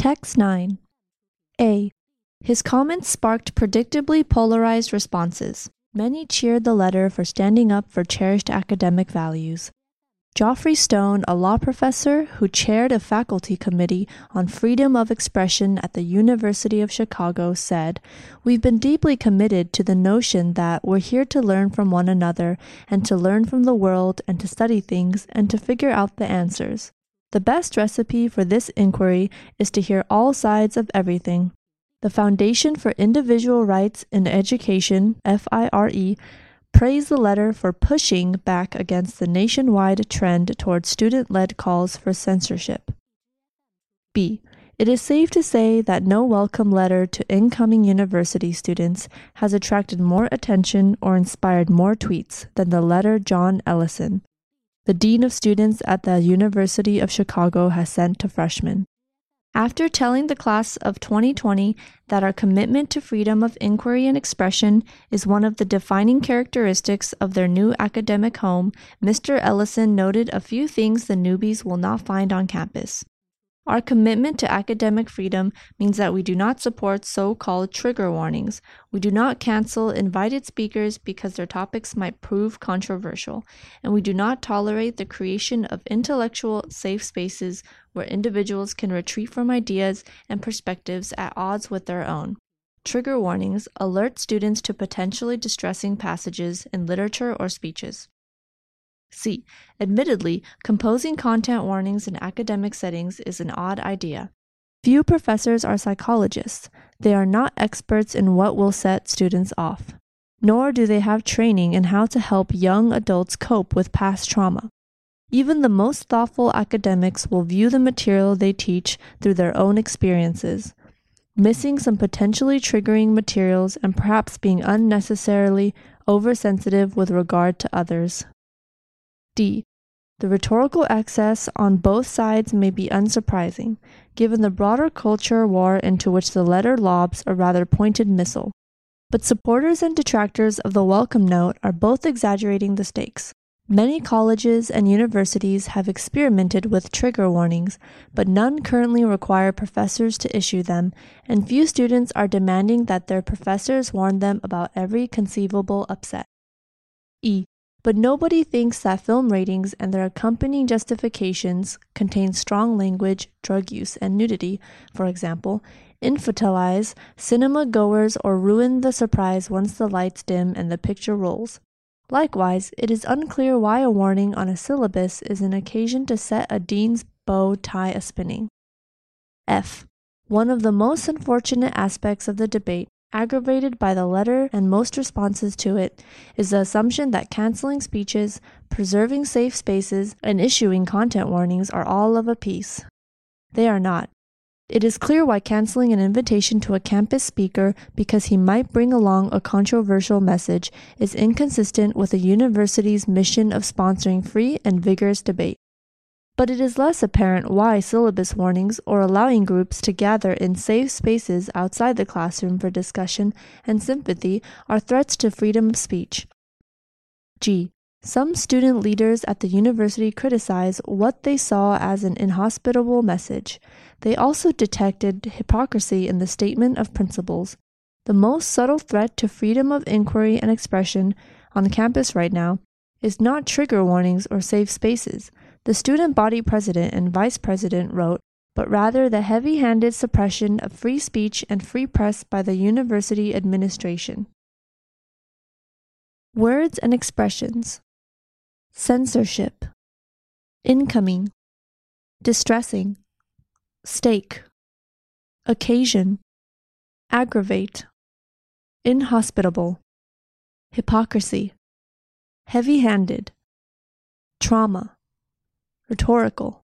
Text 9. A. His comments sparked predictably polarized responses. Many cheered the letter for standing up for cherished academic values. Geoffrey Stone, a law professor who chaired a faculty committee on freedom of expression at the University of Chicago, said, We've been deeply committed to the notion that we're here to learn from one another and to learn from the world and to study things and to figure out the answers. The best recipe for this inquiry is to hear all sides of everything. The Foundation for Individual Rights in Education, FIRE, praised the letter for pushing back against the nationwide trend toward student led calls for censorship. B. It is safe to say that no welcome letter to incoming university students has attracted more attention or inspired more tweets than the letter John Ellison, the Dean of Students at the University of Chicago, has sent to freshmen. After telling the class of 2020 that our commitment to freedom of inquiry and expression is one of the defining characteristics of their new academic home, Mr. Ellison noted a few things the newbies will not find on campus. Our commitment to academic freedom means that we do not support so called trigger warnings. We do not cancel invited speakers because their topics might prove controversial. And we do not tolerate the creation of intellectual safe spaces where individuals can retreat from ideas and perspectives at odds with their own. Trigger warnings alert students to potentially distressing passages in literature or speeches. C. Admittedly, composing content warnings in academic settings is an odd idea. Few professors are psychologists. They are not experts in what will set students off. Nor do they have training in how to help young adults cope with past trauma. Even the most thoughtful academics will view the material they teach through their own experiences, missing some potentially triggering materials and perhaps being unnecessarily oversensitive with regard to others. The rhetorical excess on both sides may be unsurprising, given the broader culture war into which the letter lobs a rather pointed missile. But supporters and detractors of the welcome note are both exaggerating the stakes. Many colleges and universities have experimented with trigger warnings, but none currently require professors to issue them, and few students are demanding that their professors warn them about every conceivable upset. E. But nobody thinks that film ratings and their accompanying justifications contain strong language, drug use, and nudity, for example, infantilize cinema goers or ruin the surprise once the lights dim and the picture rolls. Likewise, it is unclear why a warning on a syllabus is an occasion to set a dean's bow tie a spinning. F. One of the most unfortunate aspects of the debate aggravated by the letter and most responses to it, is the assumption that canceling speeches, preserving safe spaces, and issuing content warnings are all of a piece. They are not. It is clear why canceling an invitation to a campus speaker because he might bring along a controversial message is inconsistent with a university's mission of sponsoring free and vigorous debate but it is less apparent why syllabus warnings or allowing groups to gather in safe spaces outside the classroom for discussion and sympathy are threats to freedom of speech. G. Some student leaders at the university criticize what they saw as an inhospitable message. They also detected hypocrisy in the statement of principles. The most subtle threat to freedom of inquiry and expression on campus right now is not trigger warnings or safe spaces the student body president and vice president wrote, but rather the heavy handed suppression of free speech and free press by the university administration. Words and expressions. Censorship, incoming, distressing, stake, occasion, aggravate, inhospitable, hypocrisy, heavy handed, trauma rhetorical,